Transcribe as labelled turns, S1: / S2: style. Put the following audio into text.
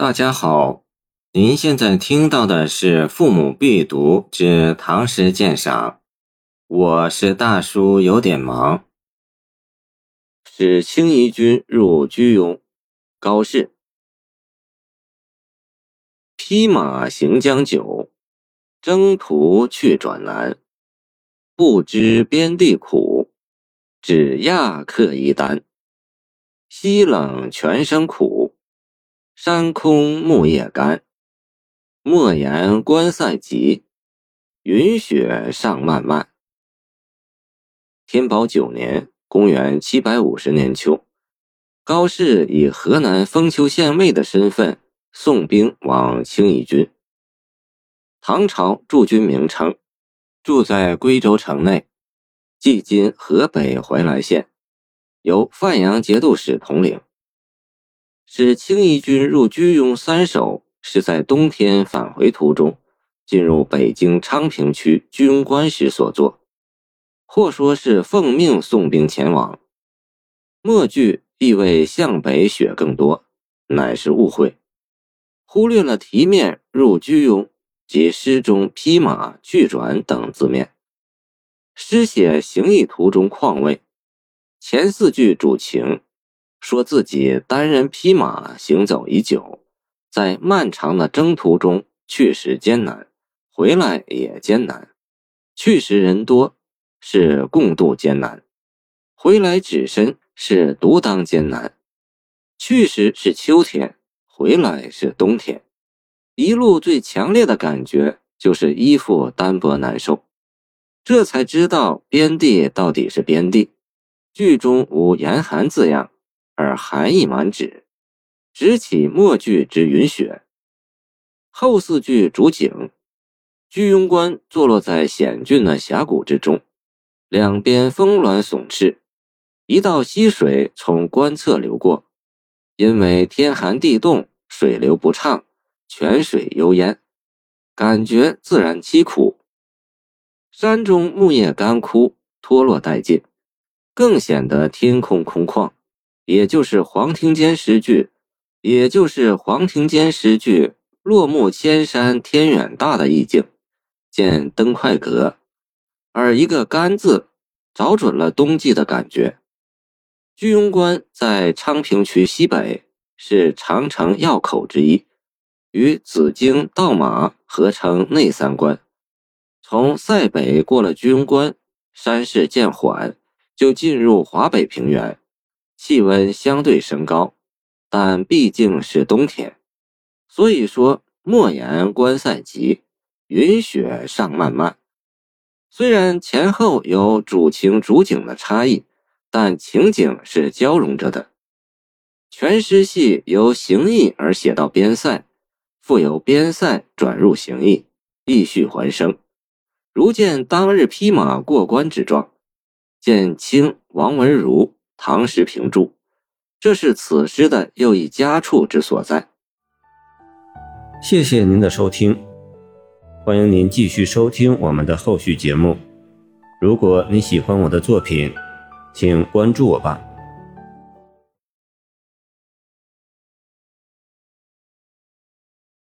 S1: 大家好，您现在听到的是《父母必读之唐诗鉴赏》，我是大叔，有点忙。使青夷军入居庸，高适。披马行将久，征途去转难。不知边地苦，只压客一担。西冷泉声苦。山空木叶干，莫言关塞急，云雪上漫漫。天宝九年（公元750年秋），高适以河南封丘县尉的身份送兵往清夷军。唐朝驻军名称，住在归州城内，即今河北怀来县，由范阳节度使统领。使青衣军入居庸三守，是在冬天返回途中，进入北京昌平区居庸关时所作，或说是奉命送兵前往。末句意味向北雪更多，乃是误会，忽略了题面入居庸及诗中披马去转等字面。诗写行役途中况味，前四句主情。说自己单人匹马行走已久，在漫长的征途中去时艰难，回来也艰难。去时人多是共度艰难，回来只身是独当艰难。去时是秋天，回来是冬天。一路最强烈的感觉就是衣服单薄难受，这才知道边地到底是边地。剧中无严寒字样。而寒意满纸，直起末句之云雪。后四句主景，居庸关坐落在险峻的峡谷之中，两边峰峦耸峙，一道溪水从关侧流过。因为天寒地冻，水流不畅，泉水幽烟，感觉自然凄苦。山中木叶干枯，脱落殆尽，更显得天空空旷。也就是黄庭坚诗句，也就是黄庭坚诗句“落木千山天远大”的意境，见登快阁。而一个“干”字，找准了冬季的感觉。居庸关在昌平区西北，是长城要口之一，与紫荆、道马合称内三关。从塞北过了居庸关，山势渐缓，就进入华北平原。气温相对升高，但毕竟是冬天，所以说莫言关塞急，云雪上漫漫。虽然前后有主情主景的差异，但情景是交融着的。全诗系由行役而写到边塞，复由边塞转入行役，意绪还生，如见当日披马过关之状。见清王文如。唐诗评注，这是此诗的又一佳处之所在。
S2: 谢谢您的收听，欢迎您继续收听我们的后续节目。如果你喜欢我的作品，请关注我吧。